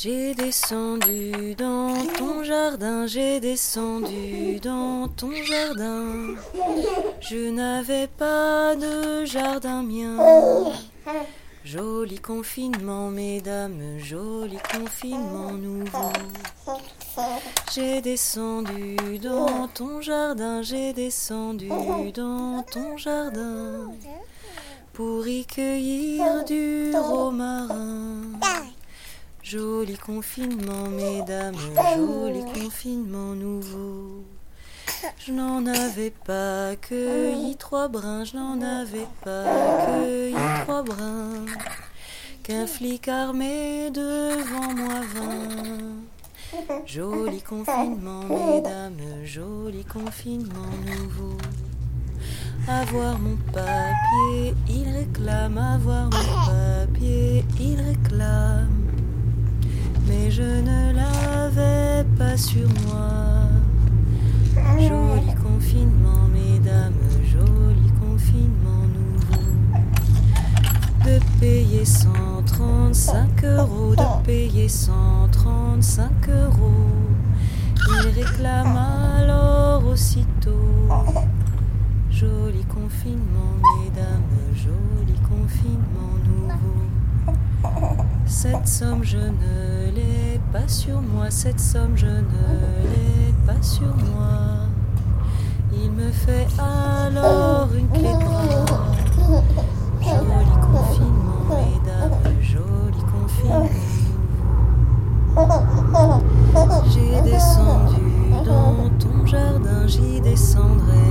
J'ai descendu dans ton jardin, j'ai descendu dans ton jardin. Je n'avais pas de jardin mien. Joli confinement, mesdames, joli confinement nouveau. J'ai descendu dans ton jardin, j'ai descendu dans ton jardin pour y cueillir du romarin. Joli confinement, mesdames, joli confinement nouveau. Je n'en avais pas cueilli trois brins, je n'en avais pas cueilli trois brins. Qu'un flic armé devant moi vint. Joli confinement, mesdames, joli confinement nouveau. Avoir mon papier, il réclame, avoir je ne l'avais pas sur moi. Joli confinement, mesdames, joli confinement nouveau. De payer 135 euros, de payer 135 euros. Il réclame alors aussitôt. Joli confinement, mesdames, joli confinement nouveau. Cette somme, je ne l'ai pas sur moi, cette somme je ne l'ai pas sur moi. Il me fait alors une clé grave. Joli confinement, mesdames, joli confinement. J'ai descendu dans ton jardin, j'y descendrai.